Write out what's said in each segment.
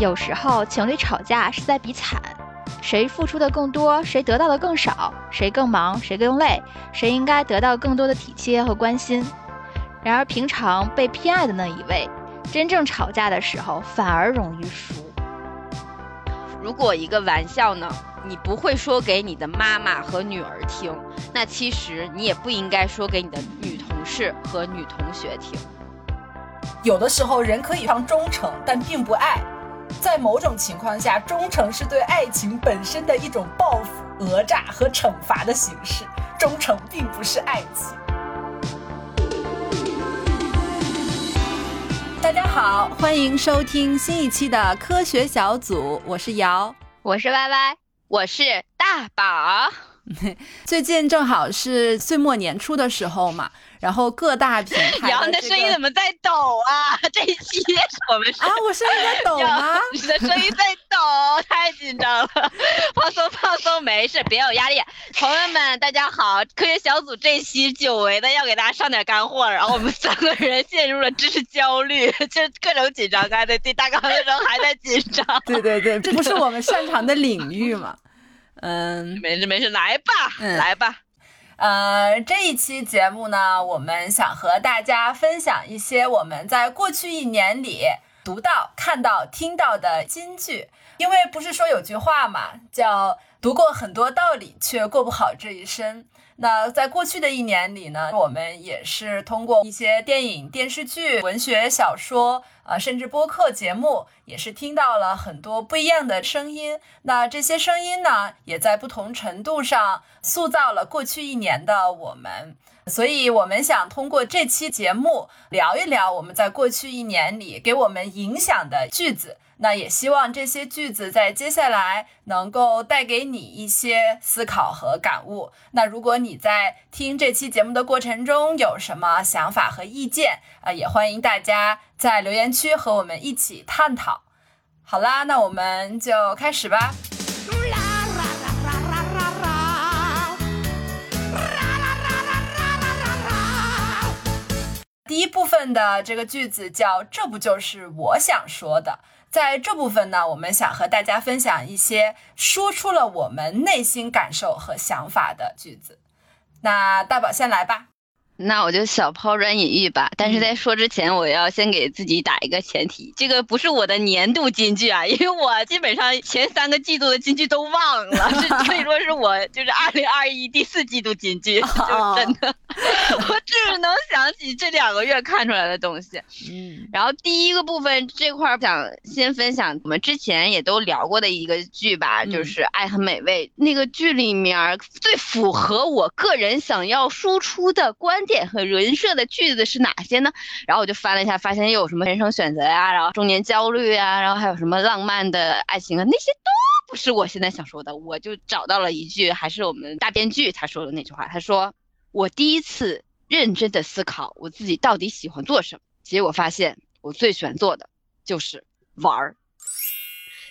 有时候情侣吵架是在比惨，谁付出的更多，谁得到的更少，谁更忙，谁更累，谁应该得到更多的体贴和关心。然而，平常被偏爱的那一位，真正吵架的时候反而容易输。如果一个玩笑呢，你不会说给你的妈妈和女儿听，那其实你也不应该说给你的女同事和女同学听。有的时候，人可以常忠诚，但并不爱。在某种情况下，忠诚是对爱情本身的一种报复、讹诈和惩罚的形式。忠诚并不是爱情。大家好，欢迎收听新一期的科学小组，我是瑶，我是歪歪，我是大宝。最近正好是岁末年初的时候嘛。然后各大品牌，瑶，你的声音怎么在抖啊？这一期我们啊，我声音在抖吗？你的声音在抖，太紧张了，放松放松，没事，别有压力。朋友们，大家好，科学小组这期久违的要给大家上点干货，然后我们三个人陷入了知识焦虑，就各种紧张，刚才对大纲的时候还在紧张。对对对，这不是我们擅长的领域嘛？嗯，没事没事，来吧，来吧。呃，这一期节目呢，我们想和大家分享一些我们在过去一年里读到、看到、听到的金句。因为不是说有句话嘛，叫“读过很多道理，却过不好这一生”。那在过去的一年里呢，我们也是通过一些电影、电视剧、文学小说，呃，甚至播客节目，也是听到了很多不一样的声音。那这些声音呢，也在不同程度上塑造了过去一年的我们。所以，我们想通过这期节目聊一聊我们在过去一年里给我们影响的句子。那也希望这些句子在接下来能够带给你一些思考和感悟。那如果你在听这期节目的过程中有什么想法和意见啊，也欢迎大家在留言区和我们一起探讨。好啦，那我们就开始吧。第一部分的这个句子叫“这不就是我想说的”。在这部分呢，我们想和大家分享一些说出了我们内心感受和想法的句子。那大宝先来吧。那我就小抛砖引玉吧，但是在说之前，我要先给自己打一个前提，这个不是我的年度金句啊，因为我基本上前三个季度的金句都忘了，所以说是我就是二零二一第四季度金句，就真的，我只能想起这两个月看出来的东西。嗯，然后第一个部分这块想先分享我们之前也都聊过的一个剧吧，就是《爱很美味》那个剧里面最符合我个人想要输出的观。点和人设的句子是哪些呢？然后我就翻了一下，发现又有什么人生选择呀，然后中年焦虑啊，然后还有什么浪漫的爱情啊，那些都不是我现在想说的。我就找到了一句，还是我们大编剧他说的那句话，他说：“我第一次认真的思考我自己到底喜欢做什么，结果发现我最喜欢做的就是玩儿。”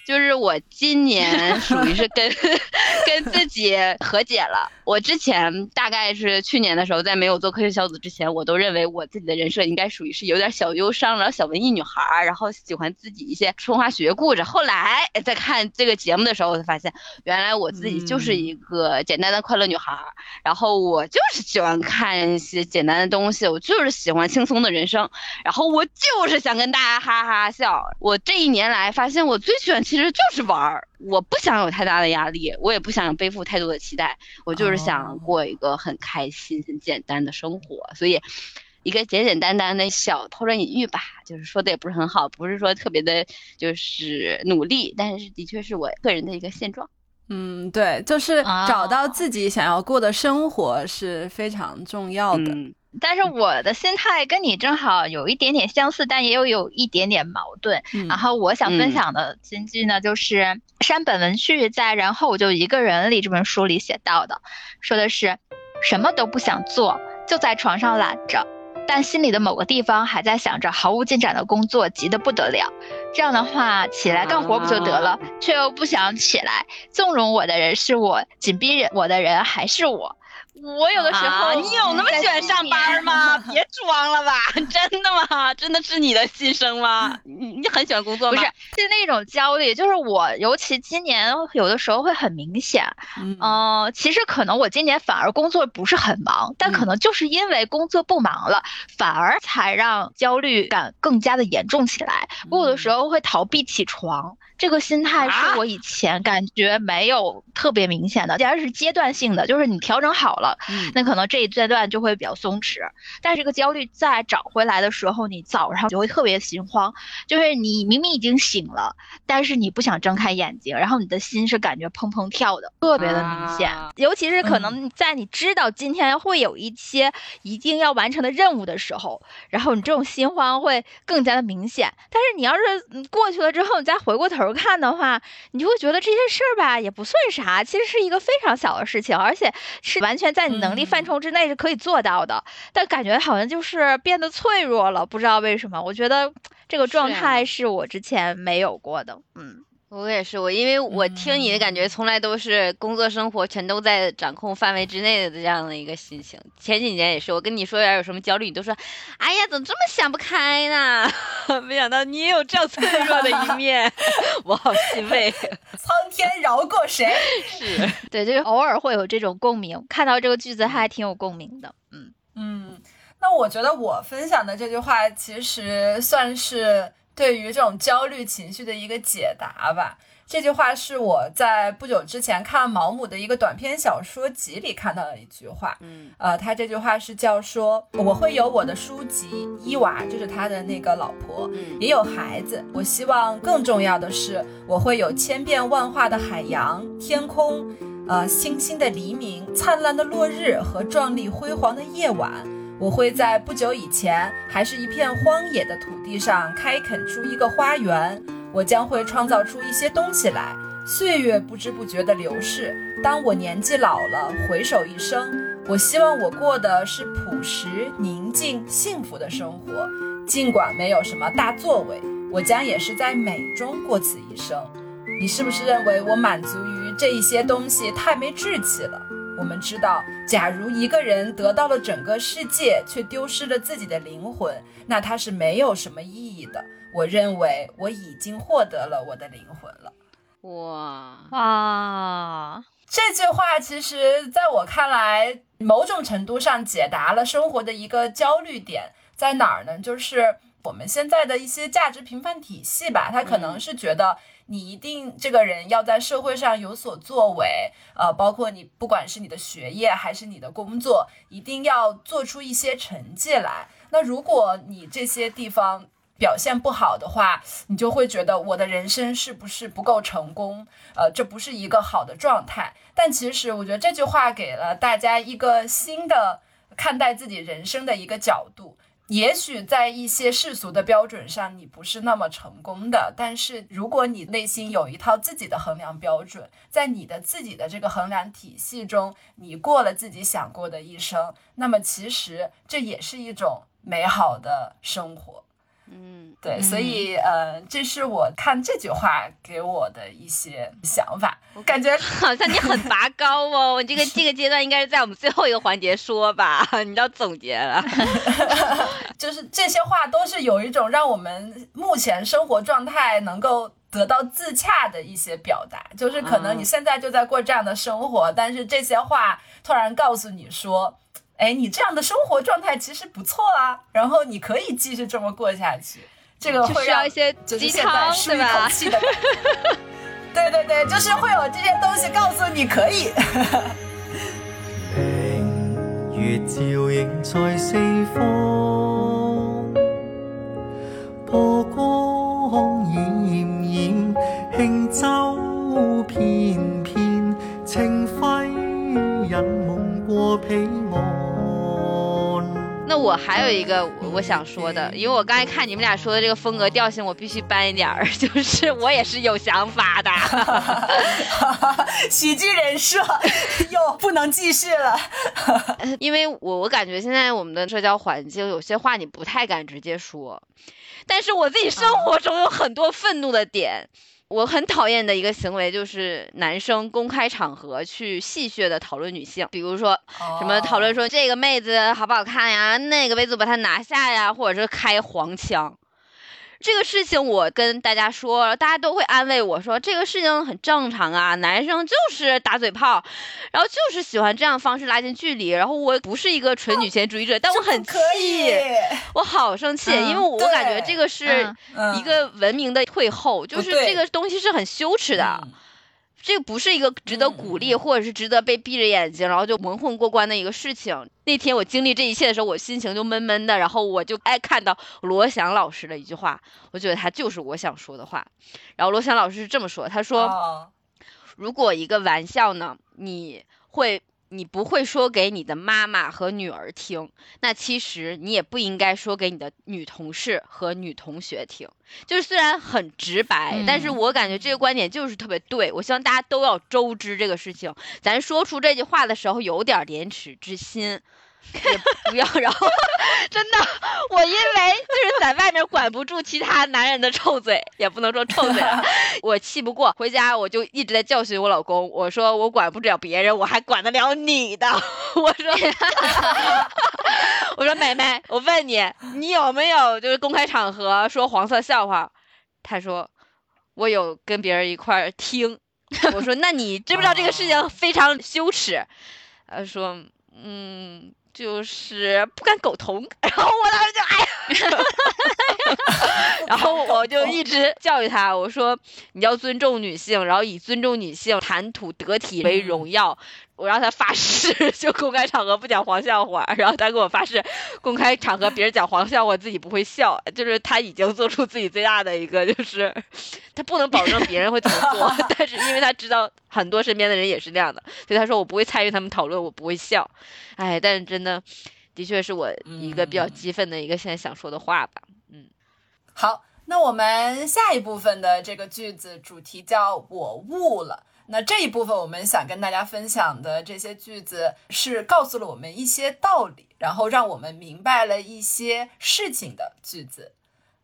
就是我今年 属于是跟 跟自己和解了。我之前大概是去年的时候，在没有做科学小组之前，我都认为我自己的人设应该属于是有点小忧伤，然后小文艺女孩，然后喜欢自己一些春花雪月故事。后来在看这个节目的时候，我才发现，原来我自己就是一个简单的快乐女孩。然后我就是喜欢看一些简单的东西，我就是喜欢轻松的人生，然后我就是想跟大家哈哈笑。我这一年来发现，我最喜欢其实就是玩儿。我不想有太大的压力，我也不想背负太多的期待，我就是想过一个很开心、很简单的生活。所以，一个简简单单的小抛砖引玉吧，就是说的也不是很好，不是说特别的，就是努力，但是的确是我个人的一个现状。嗯，对，就是找到自己想要过的生活是非常重要的。但是我的心态跟你正好有一点点相似，但也有有一点点矛盾。然后我想分享的金句呢，就是山本文绪在《然后我就一个人》里这本书里写到的，说的是什么都不想做，就在床上懒着，但心里的某个地方还在想着毫无进展的工作，急得不得了。这样的话，起来干活不就得了？却又不想起来，纵容我的人是我，紧逼我的人还是我。我有的时候，你有那么喜欢上班吗？别装了吧，真的吗？真的是你的心声吗？你你很喜欢工作吗？不是，是那种焦虑，就是我尤其今年有的时候会很明显。嗯，其实可能我今年反而工作不是很忙，但可能就是因为工作不忙了，反而才让焦虑感更加的严重起来。我有的时候会逃避起床。这个心态是我以前感觉没有特别明显的，既然是阶段性的，就是你调整好了，那可能这一阶段就会比较松弛。但是这个焦虑再找回来的时候，你早上就会特别心慌，就是你明明已经醒了，但是你不想睁开眼睛，然后你的心是感觉砰砰跳的，特别的明显。尤其是可能在你知道今天会有一些一定要完成的任务的时候，然后你这种心慌会更加的明显。但是你要是过去了之后，你再回过头。看的话，你就会觉得这些事儿吧也不算啥，其实是一个非常小的事情，而且是完全在你能力范畴之内是可以做到的。但感觉好像就是变得脆弱了，不知道为什么。我觉得这个状态是我之前没有过的，嗯。我也是，我因为我听你的感觉，从来都是工作生活全都在掌控范围之内的这样的一个心情。前几年也是，我跟你说点有什么焦虑，你都说，哎呀，怎么这么想不开呢？没想到你也有这样脆弱的一面，我好欣慰。苍天饶过谁？是对，就是偶尔会有这种共鸣，看到这个句子还挺有共鸣的。嗯嗯，那我觉得我分享的这句话其实算是。对于这种焦虑情绪的一个解答吧，这句话是我在不久之前看毛姆的一个短篇小说集里看到的一句话。嗯，呃，他这句话是叫说，我会有我的书籍伊娃，就是他的那个老婆，也有孩子。我希望更重要的是，我会有千变万化的海洋、天空，呃，星星的黎明、灿烂的落日和壮丽辉煌的夜晚。我会在不久以前还是一片荒野的土地上开垦出一个花园，我将会创造出一些东西来。岁月不知不觉地流逝，当我年纪老了，回首一生，我希望我过的是朴实、宁静、幸福的生活。尽管没有什么大作为，我将也是在美中过此一生。你是不是认为我满足于这一些东西太没志气了？我们知道，假如一个人得到了整个世界，却丢失了自己的灵魂，那他是没有什么意义的。我认为我已经获得了我的灵魂了。哇啊！这句话其实在我看来，某种程度上解答了生活的一个焦虑点在哪儿呢？就是我们现在的一些价值评判体系吧，它可能是觉得。你一定这个人要在社会上有所作为，呃，包括你不管是你的学业还是你的工作，一定要做出一些成绩来。那如果你这些地方表现不好的话，你就会觉得我的人生是不是不够成功？呃，这不是一个好的状态。但其实我觉得这句话给了大家一个新的看待自己人生的一个角度。也许在一些世俗的标准上，你不是那么成功的。但是，如果你内心有一套自己的衡量标准，在你的自己的这个衡量体系中，你过了自己想过的一生，那么其实这也是一种美好的生活。嗯，对，所以呃，这是我看这句话给我的一些想法。我感觉 好像你很拔高哦。这个这个阶段应该是在我们最后一个环节说吧，你要总结了。就是这些话都是有一种让我们目前生活状态能够得到自洽的一些表达。就是可能你现在就在过这样的生活，但是这些话突然告诉你说。哎，你这样的生活状态其实不错啊，然后你可以继续这么过下去。这个会需要一些鸡汤，对吧？对对对，就是会有这些东西告诉你可以。明月照映在四方，我还有一个我想说的，因为我刚才看你们俩说的这个风格调性，我必须搬一点儿，就是我也是有想法的。喜剧人设又不能继续了，因为我我感觉现在我们的社交环境有些话你不太敢直接说，但是我自己生活中有很多愤怒的点。我很讨厌的一个行为就是男生公开场合去戏谑的讨论女性，比如说什么讨论说这个妹子好不好看呀，那个妹子把她拿下呀，或者是开黄腔。这个事情我跟大家说，大家都会安慰我说这个事情很正常啊，男生就是打嘴炮，然后就是喜欢这样方式拉近距离。然后我不是一个纯女权主义者，但我很气，我好生气，因为我感觉这个是一个文明的退后，就是这个东西是很羞耻的。这个不是一个值得鼓励，或者是值得被闭着眼睛然后就蒙混过关的一个事情。那天我经历这一切的时候，我心情就闷闷的，然后我就爱看到罗翔老师的一句话，我觉得他就是我想说的话。然后罗翔老师是这么说，他说：“如果一个玩笑呢，你会。”你不会说给你的妈妈和女儿听，那其实你也不应该说给你的女同事和女同学听。就是虽然很直白，但是我感觉这个观点就是特别对。我希望大家都要周知这个事情。咱说出这句话的时候，有点廉耻之心。也不要，然后 真的，我因为就是在外面管不住其他男人的臭嘴，也不能说臭嘴，我气不过，回家我就一直在教训我老公，我说我管不了别人，我还管得了你的，我说，我说妹妹，我问你，你有没有就是公开场合说黄色笑话？他说我有跟别人一块儿听，我说那你知不知道这个事情非常羞耻？他说嗯。就是不敢苟同，然后我当时就哎呀，然后我就一直教育他，我说你要尊重女性，然后以尊重女性、谈吐得体为荣耀。我让他发誓，就公开场合不讲黄笑话。然后他给我发誓，公开场合别人讲黄笑话，自己不会笑。就是他已经做出自己最大的一个，就是他不能保证别人会怎么做，但是因为他知道很多身边的人也是那样的，所以他说我不会参与他们讨论，我不会笑。哎，但是真的，的确是我一个比较激愤的一个现在想说的话吧。嗯，好，那我们下一部分的这个句子主题叫我悟了。那这一部分我们想跟大家分享的这些句子，是告诉了我们一些道理，然后让我们明白了一些事情的句子。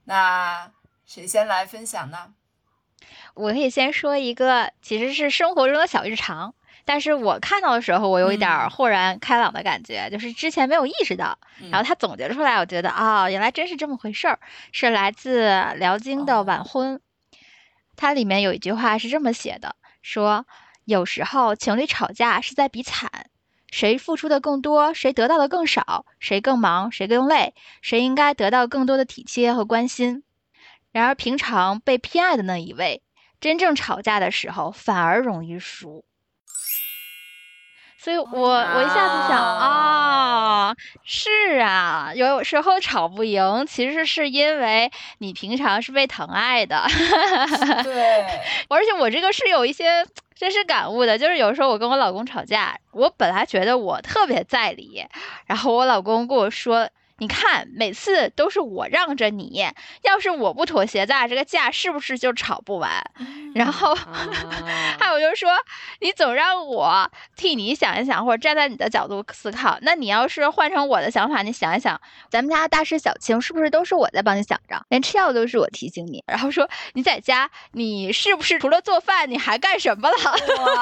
那谁先来分享呢？我可以先说一个，其实是生活中的小日常，但是我看到的时候，我有一点豁然开朗的感觉，就是之前没有意识到，然后他总结出来，我觉得啊，原来真是这么回事儿，是来自辽金的晚婚，它里面有一句话是这么写的。说，有时候情侣吵架是在比惨，谁付出的更多，谁得到的更少，谁更忙，谁更累，谁应该得到更多的体贴和关心。然而，平常被偏爱的那一位，真正吵架的时候反而容易输。所以，我我一下子想啊，是啊，有时候吵不赢，其实是因为你平常是被疼爱的。对，而且我这个是有一些真实感悟的，就是有时候我跟我老公吵架，我本来觉得我特别在理，然后我老公跟我说。你看，每次都是我让着你，要是我不妥协，咱俩这个架是不是就吵不完？然后 还有就是说，你总让我替你想一想，或者站在你的角度思考。那你要是换成我的想法，你想一想，咱们家大事小情是不是都是我在帮你想着？连吃药都是我提醒你。然后说你在家，你是不是除了做饭，你还干什么了？哇，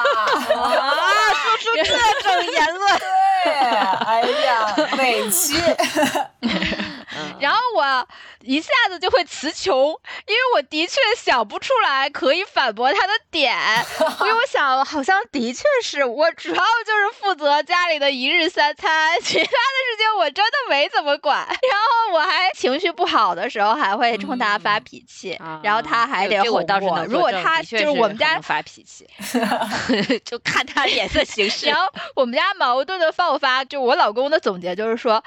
说出这种言论，对，哎呀，委屈。然后我一下子就会词穷，因为我的确想不出来可以反驳他的点，因 为我想好像的确是我主要就是负责家里的一日三餐，其他的事情我真的没怎么管。然后我还情绪不好的时候还会冲他发脾气，然后他还得哄我。如果他就是我们家发脾气，就看他脸色行事。然后我们家矛盾的爆发，就我老公的总结就是说。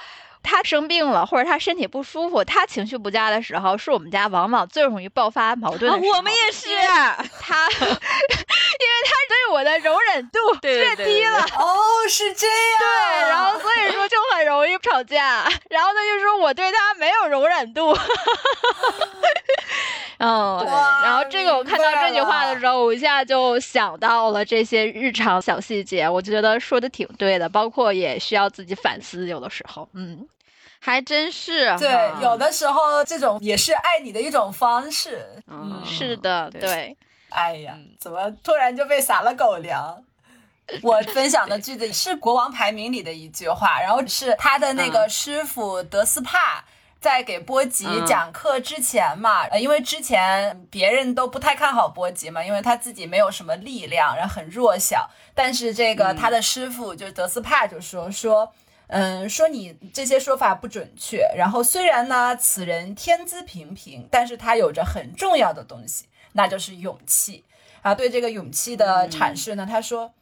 他生病了，或者他身体不舒服，他情绪不佳的时候，是我们家往往最容易爆发矛盾。我们也是，他，因为他对我的容忍度越低了。哦，是这样。对，然后所以说就很容易吵架。然后他就说我对他没有容忍度。嗯，然后这个我看到这句话的时候，我一下就想到了这些日常小细节，我就觉得说的挺对的，包括也需要自己反思，有的时候，嗯。还真是，对，有的时候这种也是爱你的一种方式。嗯，是的，对。哎呀，怎么突然就被撒了狗粮？我分享的句子是《国王排名》里的一句话，然后是他的那个师傅德斯帕在给波吉讲课之前嘛，呃，因为之前别人都不太看好波吉嘛，因为他自己没有什么力量，然后很弱小。但是这个他的师傅就是德斯帕就说说，嗯，说你这些说法不准确。然后虽然呢，此人天资平平，但是他有着很重要的东西，那就是勇气啊。对这个勇气的阐释呢，他说。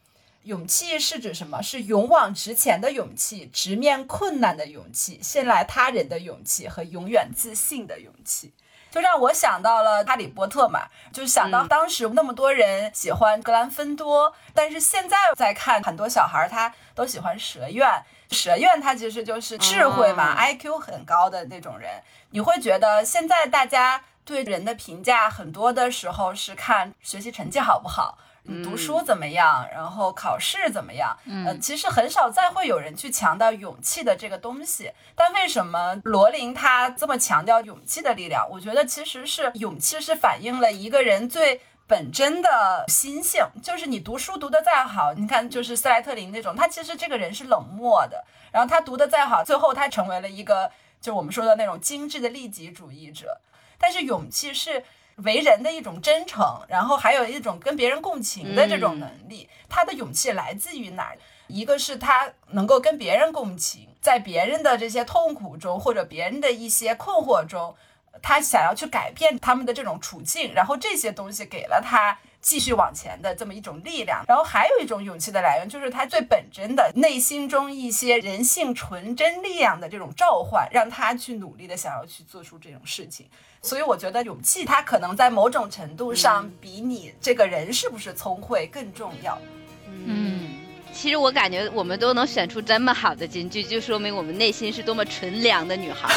勇气是指什么？是勇往直前的勇气，直面困难的勇气，信赖他人的勇气和永远自信的勇气，就让我想到了《哈利波特》嘛，就想到当时那么多人喜欢格兰芬多，但是现在再看很多小孩他都喜欢蛇院，蛇院他其实就是智慧嘛，IQ 很高的那种人。你会觉得现在大家对人的评价很多的时候是看学习成绩好不好？你读书怎么样？然后考试怎么样？嗯，其实很少再会有人去强调勇气的这个东西。但为什么罗琳他这么强调勇气的力量？我觉得其实是勇气是反映了一个人最本真的心性。就是你读书读得再好，你看就是斯莱特林那种，他其实这个人是冷漠的。然后他读得再好，最后他成为了一个就我们说的那种精致的利己主义者。但是勇气是。为人的一种真诚，然后还有一种跟别人共情的这种能力。他的勇气来自于哪？一个是他能够跟别人共情，在别人的这些痛苦中或者别人的一些困惑中，他想要去改变他们的这种处境，然后这些东西给了他继续往前的这么一种力量。然后还有一种勇气的来源，就是他最本真的内心中一些人性纯真力量的这种召唤，让他去努力的想要去做出这种事情。所以我觉得勇气，它可能在某种程度上比你这个人是不是聪慧更重要。嗯，其实我感觉我们都能选出这么好的金句，就说明我们内心是多么纯良的女孩。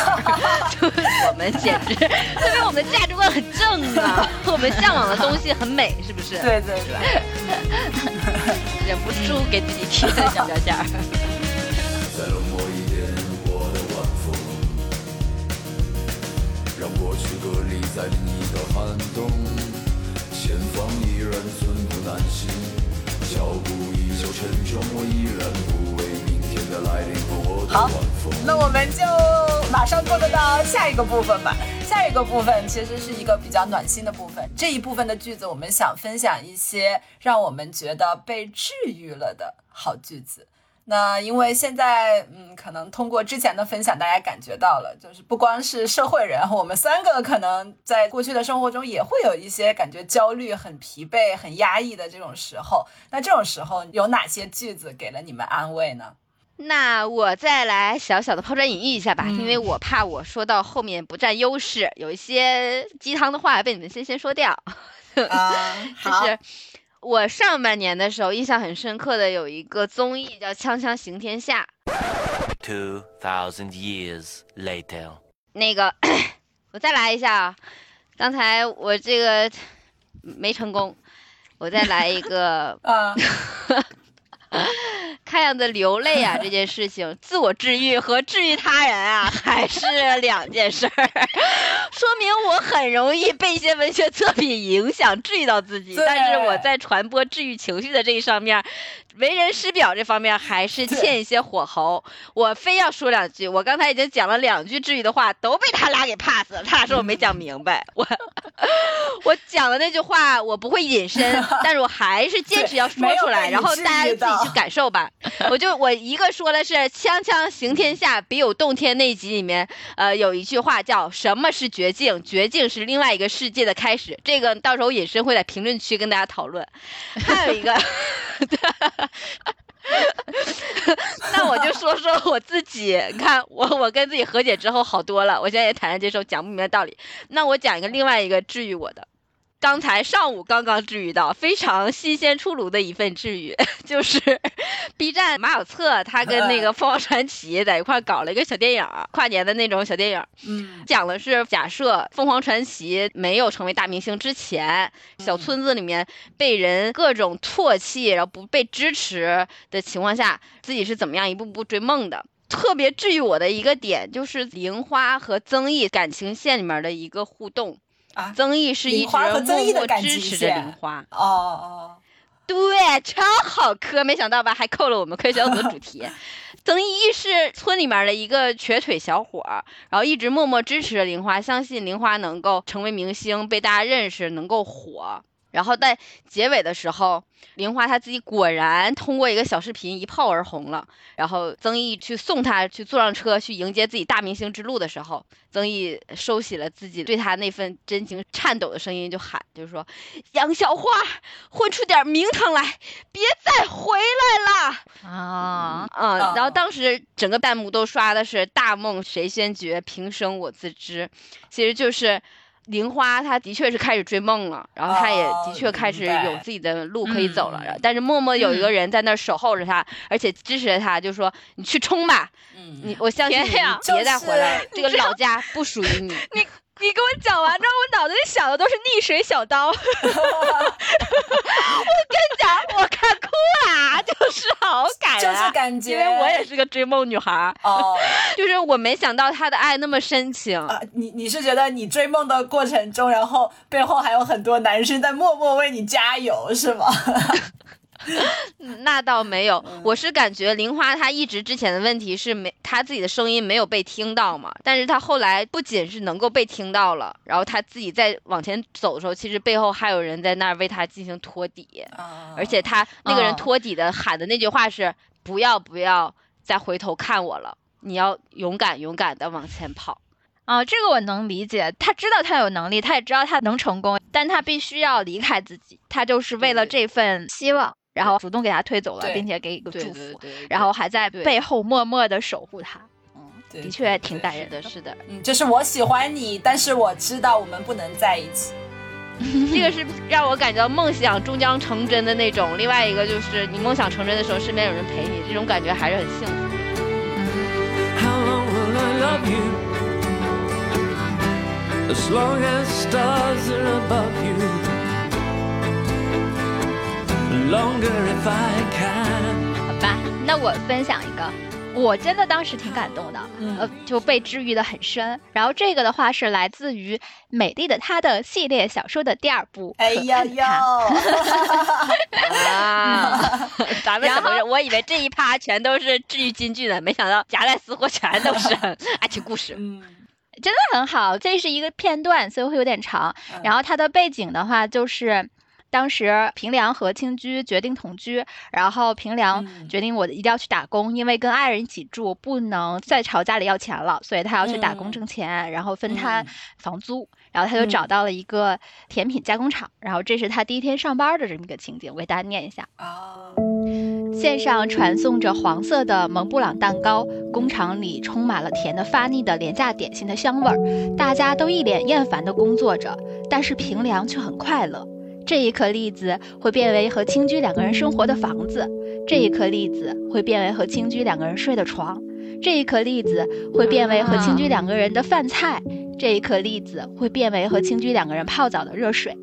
我们简直，说明我们的价值观很正啊，我们向往的东西很美，是不是？对对对，忍不住给自己贴个小标签。再冷漠一点，我的晚风让过去隔离在另一个寒冬，前方依然寸步难行，脚步依旧沉重，我依然不为明天的来临和我的好，那我们就马上过渡到下一个部分吧。下一个部分其实是一个比较暖心的部分，这一部分的句子我们想分享一些让我们觉得被治愈了的好句子。那因为现在，嗯，可能通过之前的分享，大家感觉到了，就是不光是社会人，我们三个可能在过去的生活中也会有一些感觉焦虑、很疲惫、很压抑的这种时候。那这种时候有哪些句子给了你们安慰呢？那我再来小小的抛砖引玉一下吧，因为我怕我说到后面不占优势，有一些鸡汤的话被你们先先说掉。啊，好。我上半年的时候印象很深刻的有一个综艺叫《锵锵行天下》。Two thousand years later，那个 我再来一下啊，刚才我这个没成功，我再来一个啊。看样子流泪啊 这件事情，自我治愈和治愈他人啊 还是两件事儿，说明我很容易被一些文学作品影响，治愈到自己。但是我在传播治愈情绪的这一上面。为人师表这方面还是欠一些火候，我非要说两句。我刚才已经讲了两句治愈的话，都被他俩给 pass 了。他俩说我没讲明白，我我讲的那句话我不会隐身，但是我还是坚持要说出来，然后大家自己去感受吧。我就我一个说的是《锵锵行天下》别有洞天那一集里面，呃，有一句话叫什么是绝境？绝境是另外一个世界的开始。这个到时候隐身会在评论区跟大家讨论。还有一个。那我就说说我自己，你看我我跟自己和解之后好多了，我现在也坦然接受讲不明白道理。那我讲一个另外一个治愈我的。刚才上午刚刚治愈到非常新鲜出炉的一份治愈，就是 B 站马小策他跟那个凤凰传奇在一块搞了一个小电影，跨年的那种小电影。嗯，讲的是假设凤凰传奇没有成为大明星之前，小村子里面被人各种唾弃，然后不被支持的情况下，自己是怎么样一步步追梦的。特别治愈我的一个点就是玲花和曾毅感情线里面的一个互动。啊，曾毅是一直默默支持着玲花。哦哦，对，超好磕，没想到吧？还扣了我们科学小组的主题。曾毅是村里面的一个瘸腿小伙儿，然后一直默默支持着玲花，相信玲花能够成为明星，被大家认识，能够火。然后在结尾的时候，玲花她自己果然通过一个小视频一炮而红了。然后曾毅去送她去坐上车去迎接自己大明星之路的时候，曾毅收起了自己对她那份真情，颤抖的声音就喊，就是说：“杨小花，混出点名堂来，别再回来了。”啊啊！然后当时整个弹幕都刷的是“大梦谁先觉，平生我自知”，其实就是。玲花，她的确是开始追梦了，然后她也的确开始有自己的路可以走了。但是默默有一个人在那守候着她，而且支持着她，就说：“你去冲吧，你我相信你，别再回来了，这个老家不属于你。”你。你给我讲完之后，我脑子里想的都是溺水小刀。我跟你讲，我看哭了，就是好感就是感觉，因为我也是个追梦女孩哦，就是我没想到他的爱那么深情啊。你你是觉得你追梦的过程中，然后背后还有很多男生在默默为你加油，是吗？那倒没有，我是感觉玲花她一直之前的问题是没她自己的声音没有被听到嘛，但是她后来不仅是能够被听到了，然后她自己在往前走的时候，其实背后还有人在那儿为她进行托底，而且她那个人托底的喊的那句话是不要不要再回头看我了，你要勇敢勇敢的往前跑，啊，这个我能理解，他知道他有能力，他也知道他能成功，但他必须要离开自己，他就是为了这份希望。然后主动给他推走了，并且给一个祝福，然后还在背后默默的守护他。嗯，的确挺感人的。是的，嗯，就是我喜欢你，但是我知道我们不能在一起。这个是让我感觉到梦想终将成真的那种。另外一个就是你梦想成真的时候，身边有人陪你，这种感觉还是很幸福。longer if I can。好吧，那我分享一个，我真的当时挺感动的，呃，就被治愈的很深。然后这个的话是来自于美丽的她的系列小说的第二部。哎呀呀！啊，咱们怎么？我以为这一趴全都是治愈金句的，没想到夹带私货全都是 爱情故事。嗯，真的很好。这是一个片段，所以会有点长。然后它的背景的话就是。当时平良和青居决定同居，然后平良决定我一定要去打工，因为跟爱人一起住不能再朝家里要钱了，所以他要去打工挣钱，然后分摊房租。然后他就找到了一个甜品加工厂，然后这是他第一天上班的这么一个情景，我给大家念一下。线上传送着黄色的蒙布朗蛋糕，工厂里充满了甜的发腻的廉价点心的香味儿，大家都一脸厌烦的工作着，但是平良却很快乐。这一颗栗子会变为和青居两个人生活的房子，这一颗栗子会变为和青居两个人睡的床，这一颗栗子会变为和青居两个人的饭菜，这一颗栗子会变为和青居两个人泡澡的热水。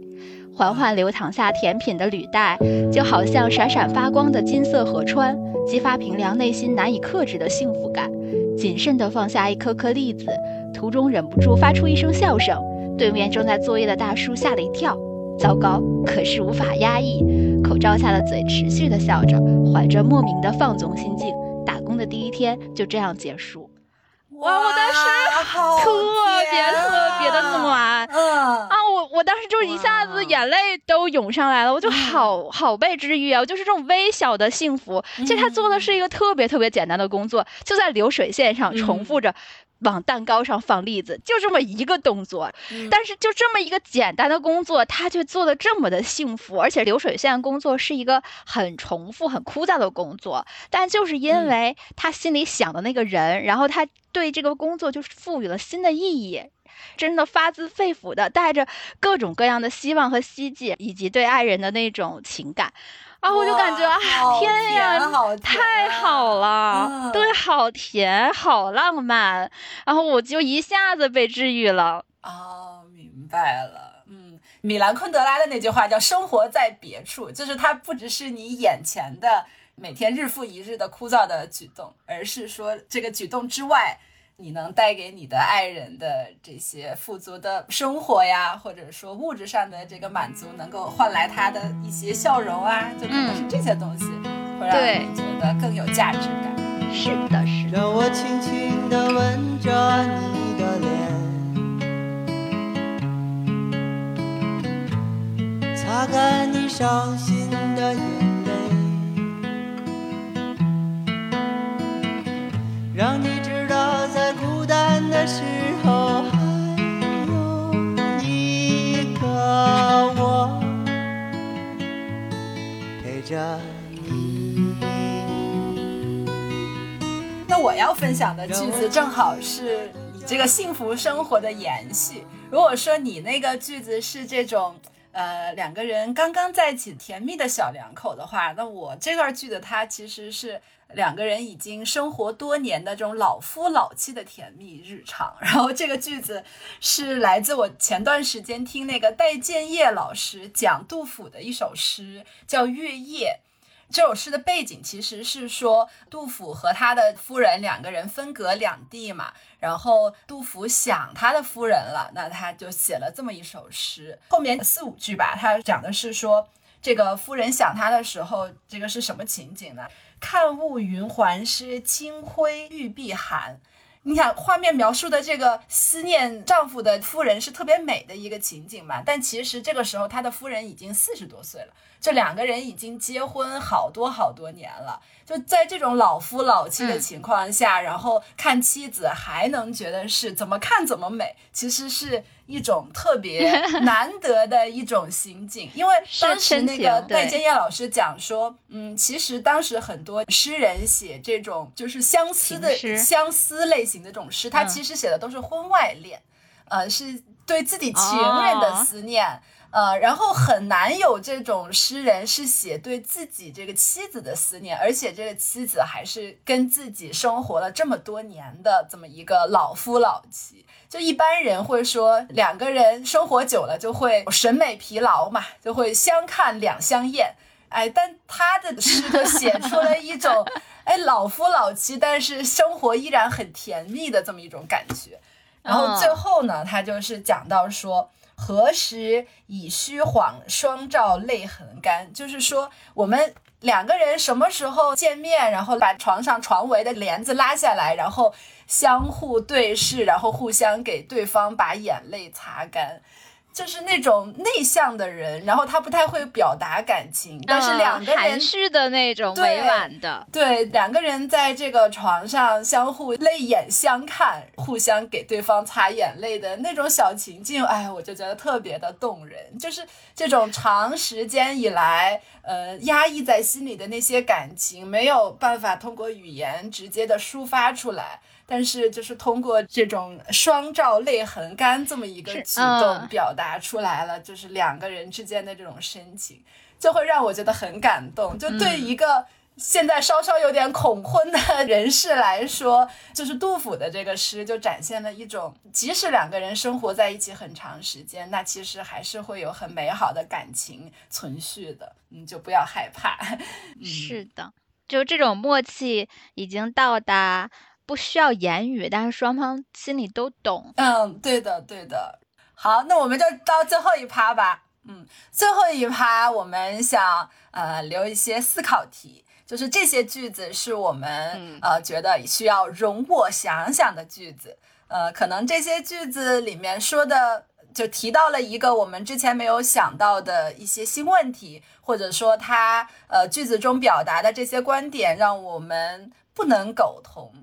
缓缓流淌下甜品的履带，就好像闪闪发光的金色河川，激发平凉内心难以克制的幸福感。谨慎地放下一颗颗栗子，途中忍不住发出一声笑声。对面正在作业的大叔吓了一跳。糟糕，可是无法压抑，口罩下的嘴持续的笑着，怀着莫名的放纵心境。打工的第一天就这样结束。哇，我当时特别特别的暖，嗯啊，我我当时就一下子眼泪都涌上来了，我就好好被治愈啊，我就是这种微小的幸福。其实他做的是一个特别特别简单的工作，就在流水线上重复着。往蛋糕上放栗子，就这么一个动作，但是就这么一个简单的工作，他却做的这么的幸福。而且流水线工作是一个很重复、很枯燥的工作，但就是因为他心里想的那个人，然后他对这个工作就是赋予了新的意义，真的发自肺腑的带着各种各样的希望和希冀，以及对爱人的那种情感。啊，我就感觉啊，天呀，太好了，对，好甜，好浪漫，然后我就一下子被治愈了。哦，明白了，嗯，米兰昆德拉的那句话叫“生活在别处”，就是它不只是你眼前的每天日复一日的枯燥的举动，而是说这个举动之外，你能带给你的爱人的这些富足的生活呀，或者说物质上的这个满足，能够换来他的一些笑容啊，就可能是这些东西，会让你觉得更有价值感。是的，是的。让我轻轻地吻着你的脸，擦干你伤心的眼泪，让你时候还那我要分享的句子正好是你这个幸福生活的延续。如果说你那个句子是这种，呃，两个人刚刚在一起甜蜜的小两口的话，那我这段句子它其实是两个人已经生活多年的这种老夫老妻的甜蜜日常。然后这个句子是来自我前段时间听那个戴建业老师讲杜甫的一首诗，叫《月夜》。这首诗的背景其实是说，杜甫和他的夫人两个人分隔两地嘛，然后杜甫想他的夫人了，那他就写了这么一首诗。后面四五句吧，他讲的是说，这个夫人想他的时候，这个是什么情景呢？看雾云还湿，清辉玉臂寒。你想画面描述的这个思念丈夫的夫人是特别美的一个情景嘛？但其实这个时候他的夫人已经四十多岁了，这两个人已经结婚好多好多年了。就在这种老夫老妻的情况下，然后看妻子还能觉得是怎么看怎么美，其实是一种特别 难得的一种心境。因为当时那个戴建业老师讲说，嗯，其实当时很多诗人写这种就是相思的相思类型的这种诗，他其实写的都是婚外恋，呃，是对自己情人的思念。呃，然后很难有这种诗人是写对自己这个妻子的思念，而且这个妻子还是跟自己生活了这么多年的这么一个老夫老妻。就一般人会说，两个人生活久了就会审美疲劳嘛，就会相看两相厌。哎，但他的诗就写出了一种，哎，老夫老妻，但是生活依然很甜蜜的这么一种感觉。然后最后呢，他就是讲到说。何时以虚晃，双照泪痕干？就是说，我们两个人什么时候见面，然后把床上床围的帘子拉下来，然后相互对视，然后互相给对方把眼泪擦干。就是那种内向的人，然后他不太会表达感情，但是两个人含蓄的那种委婉的，对两个人在这个床上相互泪眼相看，互相给对方擦眼泪的那种小情境，哎，我就觉得特别的动人。就是这种长时间以来，呃，压抑在心里的那些感情，没有办法通过语言直接的抒发出来。但是，就是通过这种双照泪痕干这么一个举动表达出来了，就是两个人之间的这种深情，就会让我觉得很感动。就对一个现在稍稍有点恐婚的人士来说，就是杜甫的这个诗就展现了一种，即使两个人生活在一起很长时间，那其实还是会有很美好的感情存续的。你就不要害怕。是的，就这种默契已经到达。不需要言语，但是双方心里都懂。嗯，对的，对的。好，那我们就到最后一趴吧。嗯，最后一趴我们想呃留一些思考题，就是这些句子是我们呃觉得需要容我想想的句子。呃，可能这些句子里面说的就提到了一个我们之前没有想到的一些新问题，或者说它呃句子中表达的这些观点让我们不能苟同。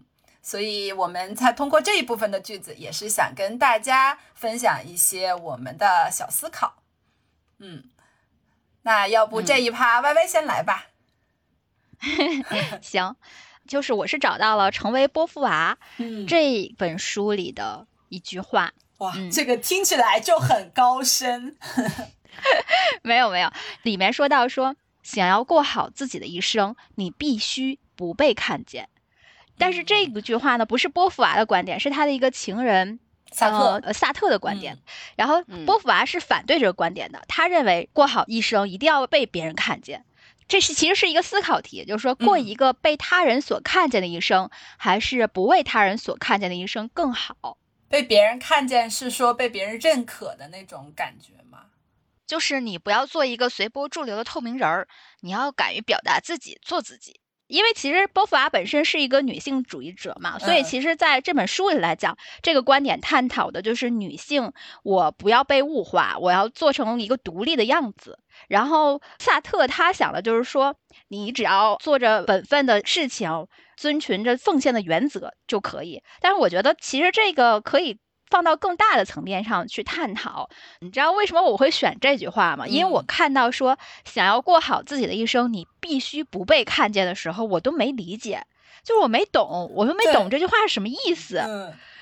所以我们才通过这一部分的句子，也是想跟大家分享一些我们的小思考。嗯，那要不这一趴歪歪先来吧。行，就是我是找到了《成为波伏娃》这本书里的一句话。哇，这个听起来就很高深。没有没有，里面说到说，想要过好自己的一生，你必须不被看见。但是这个句话呢，不是波伏娃的观点，是他的一个情人萨特呃萨特的观点。然后波伏娃是反对这个观点的，他认为过好一生一定要被别人看见，这是其实是一个思考题，就是说过一个被他人所看见的一生，还是不为他人所看见的一生更好？被别人看见是说被别人认可的那种感觉吗？就是你不要做一个随波逐流的透明人儿，你要敢于表达自己，做自己。因为其实波伏娃本身是一个女性主义者嘛，所以其实在这本书里来讲，这个观点探讨的就是女性，我不要被物化，我要做成一个独立的样子。然后萨特他想的就是说，你只要做着本分的事情，遵循着奉献的原则就可以。但是我觉得其实这个可以。放到更大的层面上去探讨，你知道为什么我会选这句话吗？因为我看到说想要过好自己的一生，你必须不被看见的时候，我都没理解，就是我没懂，我都没懂这句话是什么意思。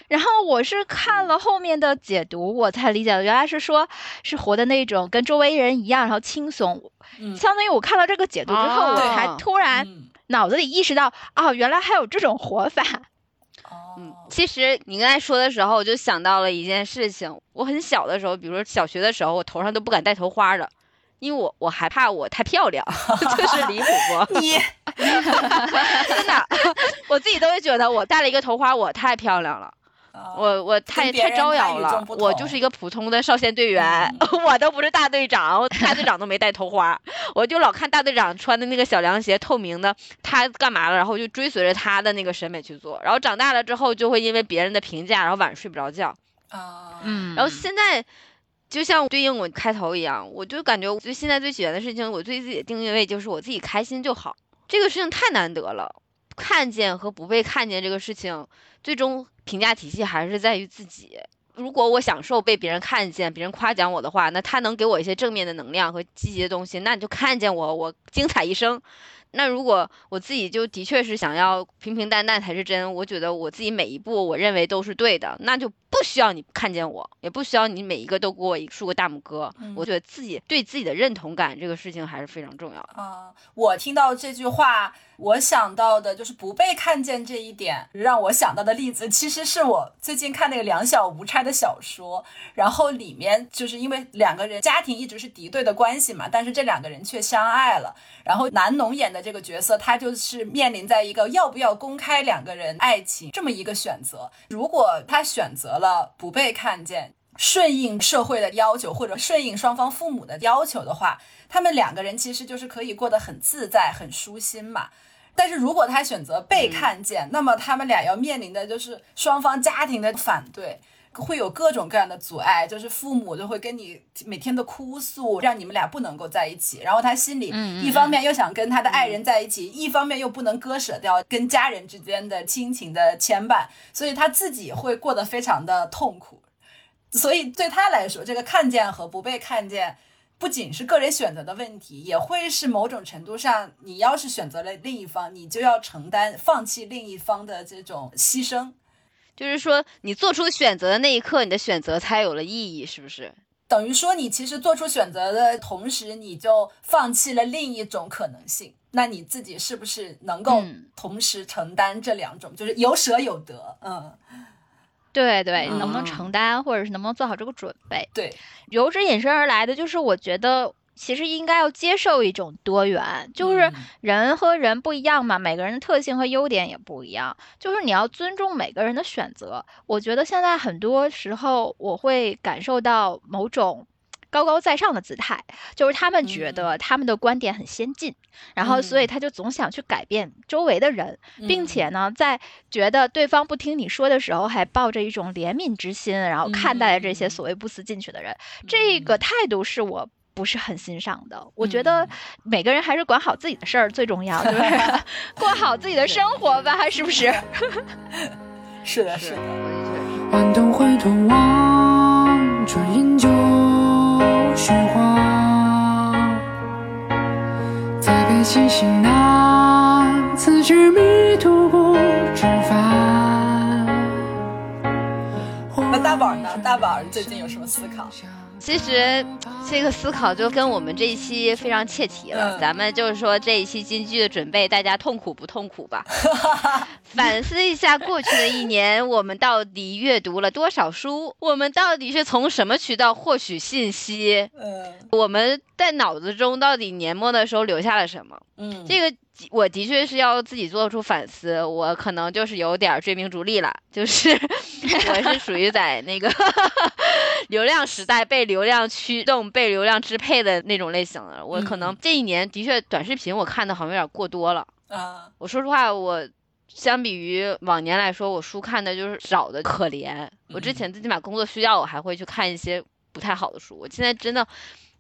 然后我是看了后面的解读，我才理解的，原来是说是活的那种跟周围人一样，然后轻松。相当于我看到这个解读之后，我才突然脑子里意识到，哦，原来还有这种活法。嗯，其实你刚才说的时候，我就想到了一件事情。我很小的时候，比如说小学的时候，我头上都不敢戴头花的，因为我我害怕我太漂亮，这是离谱不？你 真的，我自己都会觉得我戴了一个头花，我太漂亮了。我我太太招摇了，我就是一个普通的少先队员，我都不是大队长，大队长都没戴头花，我就老看大队长穿的那个小凉鞋，透明的，他干嘛了，然后就追随着他的那个审美去做，然后长大了之后就会因为别人的评价，然后晚上睡不着觉。啊，嗯，然后现在就像对应我开头一样，我就感觉最现在最喜欢的事情，我对自己的定位就是我自己开心就好，这个事情太难得了，看见和不被看见这个事情，最终。评价体系还是在于自己。如果我享受被别人看见、别人夸奖我的话，那他能给我一些正面的能量和积极的东西，那你就看见我，我精彩一生。那如果我自己就的确是想要平平淡淡才是真，我觉得我自己每一步我认为都是对的，那就不需要你看见我，也不需要你每一个都给我竖个大拇哥。我觉得自己对自己的认同感这个事情还是非常重要的啊。我听到这句话。我想到的就是不被看见这一点，让我想到的例子，其实是我最近看那个两小无猜的小说，然后里面就是因为两个人家庭一直是敌对的关系嘛，但是这两个人却相爱了。然后南农演的这个角色，他就是面临在一个要不要公开两个人爱情这么一个选择。如果他选择了不被看见，顺应社会的要求，或者顺应双方父母的要求的话，他们两个人其实就是可以过得很自在、很舒心嘛。但是如果他选择被看见，那么他们俩要面临的就是双方家庭的反对，会有各种各样的阻碍，就是父母就会跟你每天的哭诉，让你们俩不能够在一起。然后他心里一方面又想跟他的爱人在一起，一方面又不能割舍掉跟家人之间的亲情的牵绊，所以他自己会过得非常的痛苦。所以对他来说，这个看见和不被看见。不仅是个人选择的问题，也会是某种程度上，你要是选择了另一方，你就要承担放弃另一方的这种牺牲。就是说，你做出选择的那一刻，你的选择才有了意义，是不是？等于说，你其实做出选择的同时，你就放弃了另一种可能性。那你自己是不是能够同时承担这两种？就是有舍有得，嗯。对对，能不能承担，或者是能不能做好这个准备？对，由之引申而来的就是，我觉得其实应该要接受一种多元，就是人和人不一样嘛，每个人的特性和优点也不一样，就是你要尊重每个人的选择。我觉得现在很多时候我会感受到某种。高高在上的姿态，就是他们觉得他们的观点很先进，然后所以他就总想去改变周围的人，并且呢，在觉得对方不听你说的时候，还抱着一种怜悯之心，然后看待这些所谓不思进取的人，这个态度是我不是很欣赏的。我觉得每个人还是管好自己的事儿最重要，就是 过好自己的生活吧，是不是？是的，是的。虚 清醒那次执迷途不知返。那大宝呢？大宝最近有什么思考？其实这个思考就跟我们这一期非常切题了。咱们就是说这一期金句的准备，大家痛苦不痛苦吧？反思一下过去的一年，我们到底阅读了多少书？我们到底是从什么渠道获取信息？嗯，我们在脑子中到底年末的时候留下了什么？嗯，这个。我的确是要自己做出反思，我可能就是有点追名逐利了，就是 我是属于在那个 流量时代被流量驱动、被流量支配的那种类型的。我可能这一年的确短视频我看的好像有点过多了啊。我说实话，我相比于往年来说，我书看的就是少的可怜。我之前最起码工作需要，我还会去看一些不太好的书。我现在真的。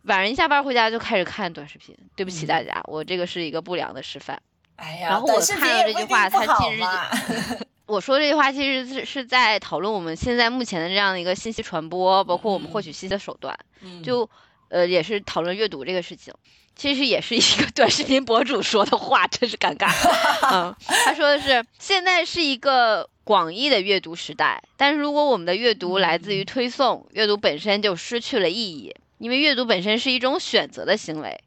晚上一下班回家就开始看短视频，对不起大家，我这个是一个不良的示范。哎呀，然后我看到这句话，他其实 我说这句话其实是是在讨论我们现在目前的这样的一个信息传播，包括我们获取信息的手段。就呃，也是讨论阅读这个事情，其实也是一个 短视频博主说的话，真是尴尬。嗯，他说的是现在是一个广义的阅读时代，但是如果我们的阅读来自于推送，阅读本身就失去了意义。因为阅读本身是一种选择的行为，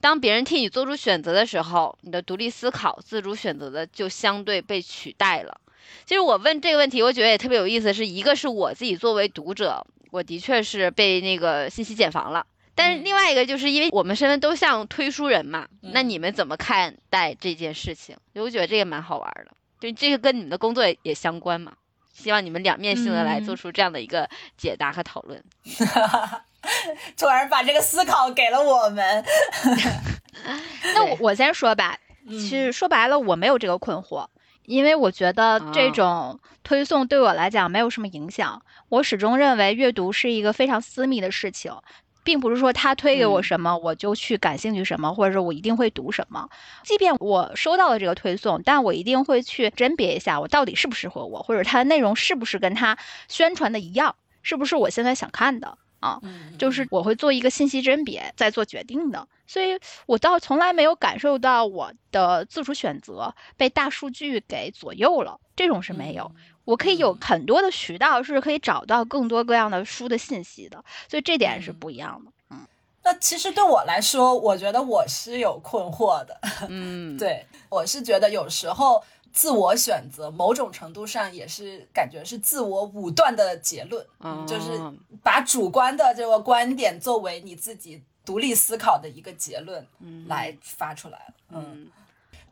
当别人替你做出选择的时候，你的独立思考、自主选择的就相对被取代了。其实我问这个问题，我觉得也特别有意思，是一个是我自己作为读者，我的确是被那个信息茧房了，但是另外一个就是因为我们身份都像推书人嘛，那你们怎么看待这件事情？我觉得这个蛮好玩的，就这个跟你们的工作也相关嘛。希望你们两面性的来做出这样的一个解答和讨论。突然把这个思考给了我们。那我我先说吧，其实说白了我没有这个困惑，因为我觉得这种推送对我来讲没有什么影响。我始终认为阅读是一个非常私密的事情。并不是说他推给我什么，我就去感兴趣什么，或者说我一定会读什么。即便我收到了这个推送，但我一定会去甄别一下，我到底适不适合我，或者它的内容是不是跟他宣传的一样，是不是我现在想看的啊？就是我会做一个信息甄别，再做决定的。所以我倒从来没有感受到我的自主选择被大数据给左右了，这种是没有。我可以有很多的渠道，是可以找到更多各样的书的信息的，所以这点是不一样的。嗯，那其实对我来说，我觉得我是有困惑的。嗯，对我是觉得有时候自我选择某种程度上也是感觉是自我武断的结论，嗯就是把主观的这个观点作为你自己独立思考的一个结论来发出来了。嗯，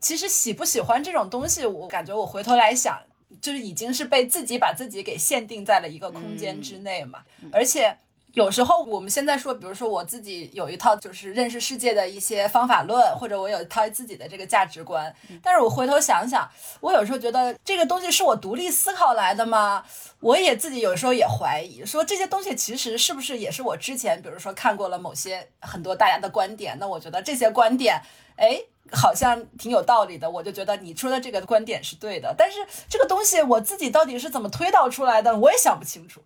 其实喜不喜欢这种东西，我感觉我回头来想。就是已经是被自己把自己给限定在了一个空间之内嘛，而且有时候我们现在说，比如说我自己有一套就是认识世界的一些方法论，或者我有一套自己的这个价值观，但是我回头想想，我有时候觉得这个东西是我独立思考来的吗？我也自己有时候也怀疑，说这些东西其实是不是也是我之前比如说看过了某些很多大家的观点，那我觉得这些观点，哎。好像挺有道理的，我就觉得你说的这个观点是对的。但是这个东西我自己到底是怎么推导出来的，我也想不清楚。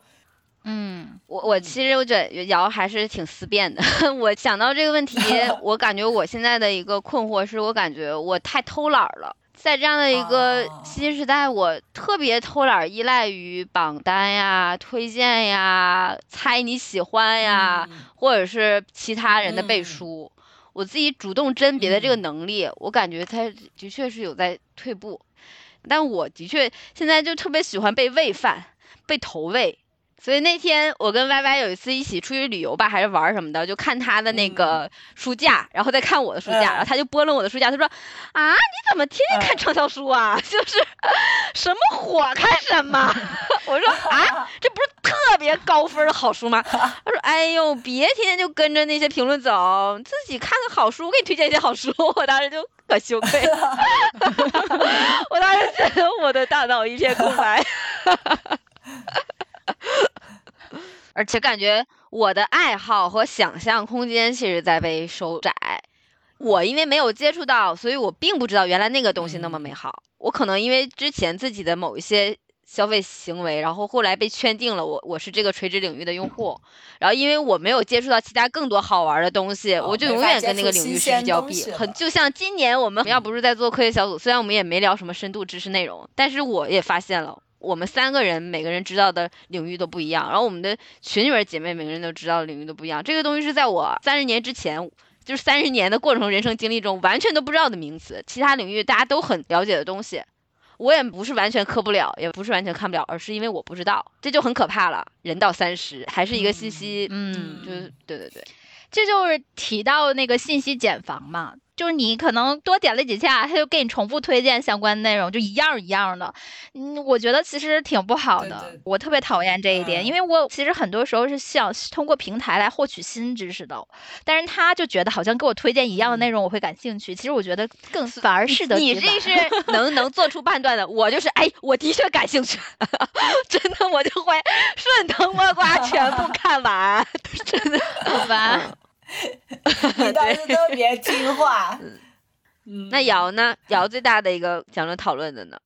嗯，我我其实我觉得瑶还是挺思辨的。我想到这个问题，我感觉我现在的一个困惑是我感觉我太偷懒了。在这样的一个新时代，我特别偷懒，依赖于榜单呀、推荐呀、猜你喜欢呀，或者是其他人的背书。我自己主动甄别的这个能力，我感觉他的确是有在退步，但我的确现在就特别喜欢被喂饭，被投喂。所以那天我跟 Y Y 有一次一起出去旅游吧，还是玩什么的，就看他的那个书架，然后再看我的书架，然后他就拨弄我的书架，他说：“啊，你怎么天天看畅销书啊？就是什么火看什么。”我说：“啊，这不是特别高分的好书吗？”他说：“哎呦，别天天就跟着那些评论走，自己看看好书，我给你推荐一些好书。”我当时就可羞愧了，我当时觉得我的大脑一片空白。而且感觉我的爱好和想象空间其实在被收窄。我因为没有接触到，所以我并不知道原来那个东西那么美好。我可能因为之前自己的某一些消费行为，然后后来被圈定了我我是这个垂直领域的用户。然后因为我没有接触到其他更多好玩的东西，我就永远跟那个领域失之交臂。很就像今年我们要不是在做科学小组，虽然我们也没聊什么深度知识内容，但是我也发现了。我们三个人每个人知道的领域都不一样，然后我们的群里边姐妹每个人都知道的领域都不一样。这个东西是在我三十年之前，就是三十年的过程人生经历中完全都不知道的名词，其他领域大家都很了解的东西，我也不是完全磕不了，也不是完全看不了，而是因为我不知道，这就很可怕了。人到三十还是一个信息，嗯，就是对对对，这就是提到那个信息茧房嘛。就是你可能多点了几下，他就给你重复推荐相关内容，就一样一样的。嗯，我觉得其实挺不好的，我特别讨厌这一点，因为我其实很多时候是想通过平台来获取新知识的，但是他就觉得好像给我推荐一样的内容我会感兴趣。其实我觉得更反而适得你这是能能做出判断的，我就是哎，我的确感兴趣，真的我就会顺藤摸瓜全部看完，真的好吧。你倒是特别听话。嗯，那瑶呢？瑶最大的一个讲论讨论的呢？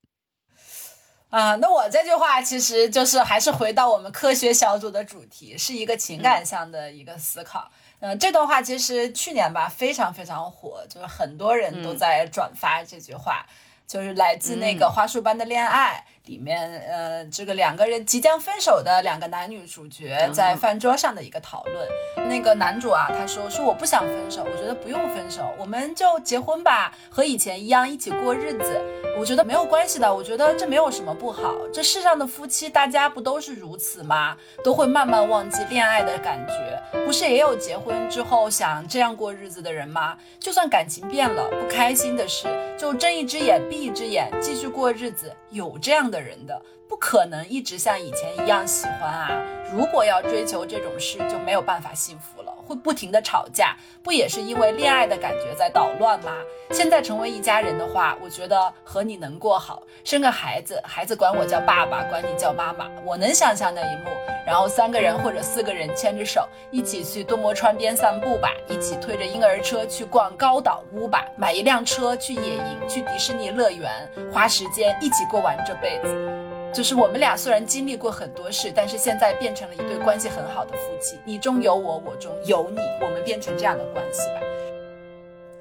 啊，那我这句话其实就是还是回到我们科学小组的主题，是一个情感上的一个思考。嗯，这段话其实去年吧非常非常火，就是很多人都在转发这句话，就是来自那个花束般的恋爱。里面，呃，这个两个人即将分手的两个男女主角在饭桌上的一个讨论。那个男主啊，他说说我不想分手，我觉得不用分手，我们就结婚吧，和以前一样一起过日子。我觉得没有关系的，我觉得这没有什么不好。这世上的夫妻，大家不都是如此吗？都会慢慢忘记恋爱的感觉。不是也有结婚之后想这样过日子的人吗？就算感情变了，不开心的事，就睁一只眼闭一只眼，继续过日子。有这样的人的，不可能一直像以前一样喜欢啊！如果要追求这种事，就没有办法幸福了，会不停的吵架，不也是因为恋爱的感觉在捣乱吗？现在成为一家人的话，我觉得和你能过好，生个孩子，孩子管我叫爸爸，管你叫妈妈，我能想象那一幕。然后三个人或者四个人牵着手，一起去多摩川边散步吧，一起推着婴儿车去逛高岛屋吧，买一辆车去野营，去迪士尼乐园，花时间一起过完这辈子。就是我们俩虽然经历过很多事，但是现在变成了一对关系很好的夫妻，你中有我，我中有你，我们变成这样的关系吧。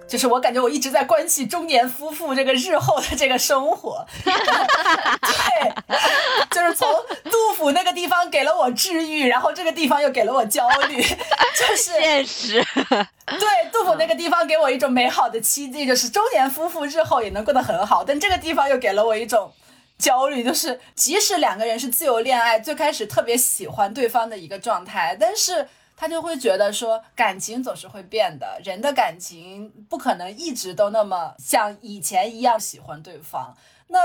就是我感觉我一直在关系中年夫妇这个日后的这个生活，对，就是从杜甫那个地方给了我治愈，然后这个地方又给了我焦虑，就是 现实。对，杜甫那个地方给我一种美好的期冀，就是中年夫妇日后也能过得很好，但这个地方又给了我一种焦虑，就是即使两个人是自由恋爱，最开始特别喜欢对方的一个状态，但是。他就会觉得说，感情总是会变的，人的感情不可能一直都那么像以前一样喜欢对方。那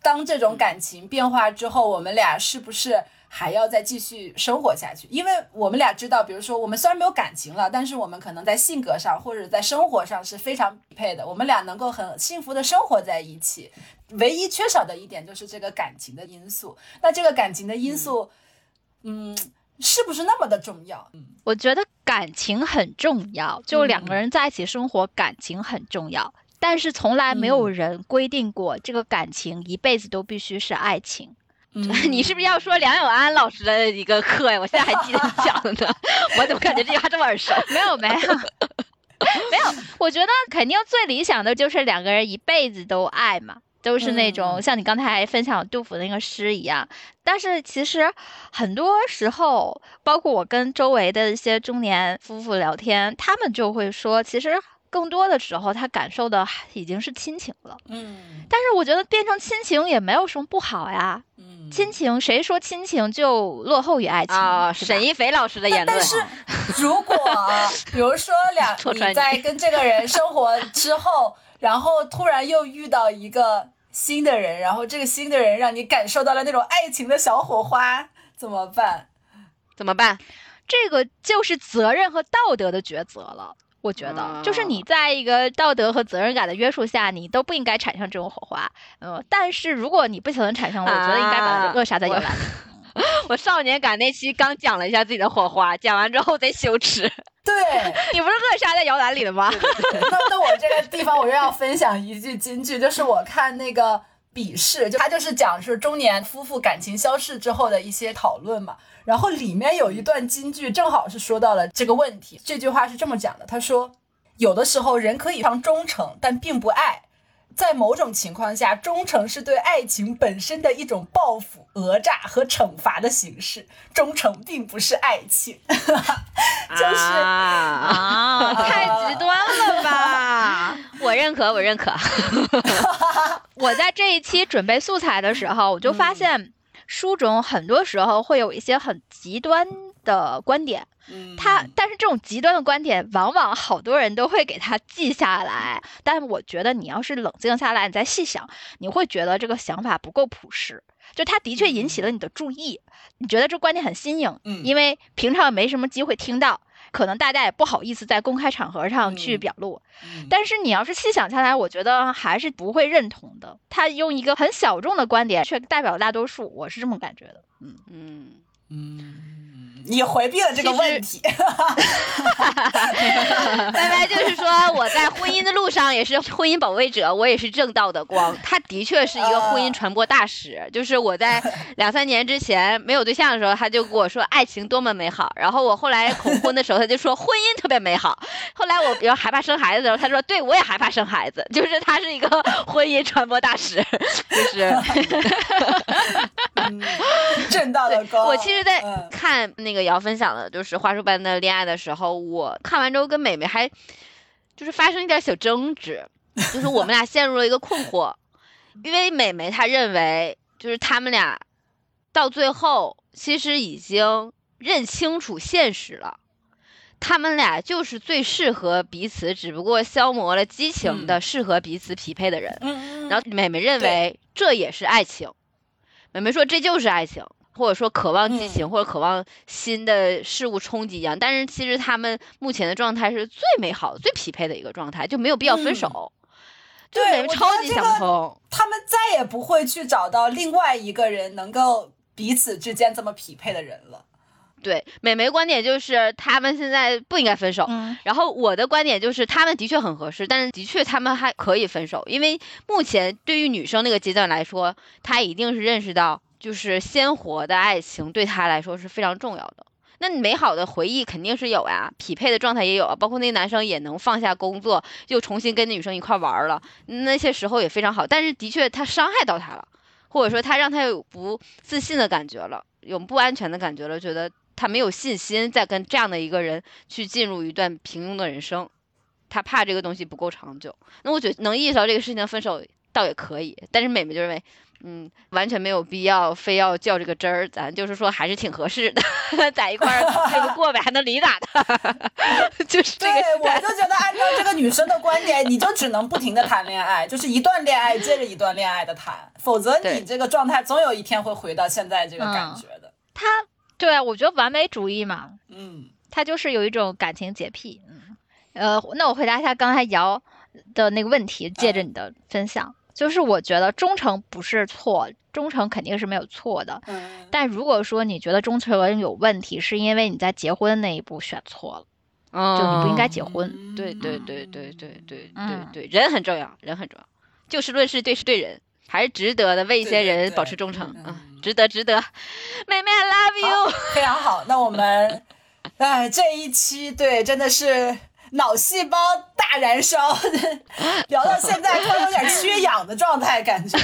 当这种感情变化之后，我们俩是不是还要再继续生活下去？因为我们俩知道，比如说我们虽然没有感情了，但是我们可能在性格上或者在生活上是非常匹配的，我们俩能够很幸福的生活在一起。唯一缺少的一点就是这个感情的因素。那这个感情的因素，嗯。是不是那么的重要？嗯，我觉得感情很重要，就两个人在一起生活，感情很重要。但是从来没有人规定过这个感情一辈子都必须是爱情。你是不是要说梁永安老师的一个课呀？我现在还记得讲的，我怎么感觉这句话这么耳熟？没有，没有，没有。我觉得肯定最理想的就是两个人一辈子都爱嘛。都是那种像你刚才分享杜甫那个诗一样，但是其实很多时候，包括我跟周围的一些中年夫妇聊天，他们就会说，其实更多的时候他感受的已经是亲情了。嗯，但是我觉得变成亲情也没有什么不好呀。嗯，亲情谁说亲情就落后于爱情啊？沈一菲老师的言论。但是如果 比如说两 你在跟这个人生活之后，然后突然又遇到一个。新的人，然后这个新的人让你感受到了那种爱情的小火花，怎么办？怎么办？这个就是责任和道德的抉择了。我觉得，就是你在一个道德和责任感的约束下，你都不应该产生这种火花。嗯，但是如果你不小心产生了，我觉得应该把它扼杀在摇篮里。我少年感那期刚讲了一下自己的火花，讲完之后贼羞耻。对 你不是扼杀在摇篮里的吗？那那我这个地方我又要分享一句金句，就是我看那个笔试，就他就是讲是中年夫妇感情消逝之后的一些讨论嘛。然后里面有一段金句，正好是说到了这个问题。这句话是这么讲的：他说，有的时候人可以非常忠诚，但并不爱；在某种情况下，忠诚是对爱情本身的一种报复、讹诈和惩罚的形式。忠诚并不是爱情，就是 啊，太极端了吧！我认可，我认可。我在这一期准备素材的时候，我就发现书中很多时候会有一些很极端的观点。嗯他，但是这种极端的观点，往往好多人都会给他记下来。但我觉得你要是冷静下来，你再细想，你会觉得这个想法不够朴实。就他的确引起了你的注意，你觉得这观点很新颖，嗯因为平常也没什么机会听到，可能大家也不好意思在公开场合上去表露。嗯但是你要是细想下来，我觉得还是不会认同的。他用一个很小众的观点，却代表大多数，我是这么感觉的。嗯，嗯，嗯，你回避了这个问题。拜拜，就是说我在婚姻的路上也是婚姻保卫者，我也是正道的光。他的确是一个婚姻传播大使，就是我在两三年之前没有对象的时候，他就跟我说爱情多么美好，然后我后来恐婚的时候，他就说婚姻特别美好。后来我比较害怕生孩子的时候，他说对我也害怕生孩子，就是他是一个婚姻传播大使，就是。嗯正道的光。我其实，在嗯看那个瑶分享的，就是花束般的恋爱的时候，我看完之后跟美美还就是发生一点小争执，就是我们俩陷入了一个困惑，因为美美她认为，就是他们俩到最后其实已经认清楚现实了。他们俩就是最适合彼此，只不过消磨了激情的、适合彼此匹配的人。然后美美认为这也是爱情，美美说这就是爱情，或者说渴望激情，或者渴望新的事物冲击一样。但是其实他们目前的状态是最美好、最匹配的一个状态，就没有必要分手。对我超级想通，他们再也不会去找到另外一个人能够彼此之间这么匹配的人了。对美眉观点就是他们现在不应该分手。嗯然后我的观点就是，他们的确很合适，但是的确他们还可以分手，因为目前对于女生那个阶段来说，她一定是认识到，就是鲜活的爱情对他来说是非常重要的。那你美好的回忆肯定是有呀，匹配的状态也有啊，包括那男生也能放下工作，又重新跟那女生一块玩了，那些时候也非常好。但是的确他伤害到她了，或者说他让他有不自信的感觉了，有不安全的感觉了，觉得他没有信心再跟这样的一个人去进入一段平庸的人生，他怕这个东西不够长久。那我觉得能意识到这个事情，分手倒也可以。但是美美就认为，嗯，完全没有必要非要较这个真儿，咱就是说还是挺合适的，在一块儿这么过呗，还能理咋的？就是这对个，我就觉得按照这个女生的观点，你就只能不停的谈恋爱，就是一段恋爱接着一段恋爱的谈，否则你这个状态总有一天会回到现在这个感觉的。他对啊，我觉得完美主义嘛，嗯他就是有一种感情洁癖。嗯，呃，那我回答一下刚才瑶的那个问题，借着你的分享，就是我觉得忠诚不是错，忠诚肯定是没有错的。嗯，但如果说你觉得忠诚有问题，是因为你在结婚那一步选错了，嗯，就你不应该结婚。对对对对对对对嗯对，人很重要，人很重要。就事论事，对事对人，还是值得的，为一些人保持忠诚嗯啊，值得值得。妹妹，I love you。非常好。那我们，哎，这一期对真的是脑细胞大燃烧，聊到现在突然有点缺氧的状态，感觉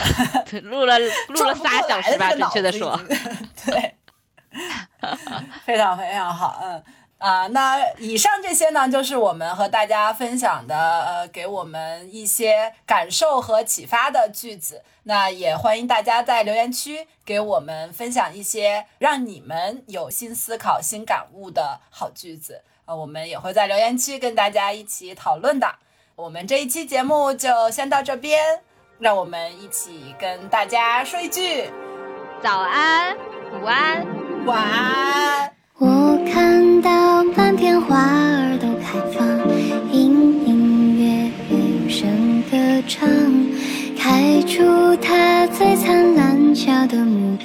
录了录了仨小时吧，准确的说。对，非常非常好，嗯。啊，那以上这些呢，就是我们和大家分享的，呃，给我们一些感受和启发的句子。那也欢迎大家在留言区给我们分享一些让你们有新思考、新感悟的好句子。呃，我们也会在留言区跟大家一起讨论的。我们这一期节目就先到这边，让我们一起跟大家说一句早安，午安。晚安。我看到满天花儿都开放，隐隐约约有声歌唱，开出它最灿烂笑的目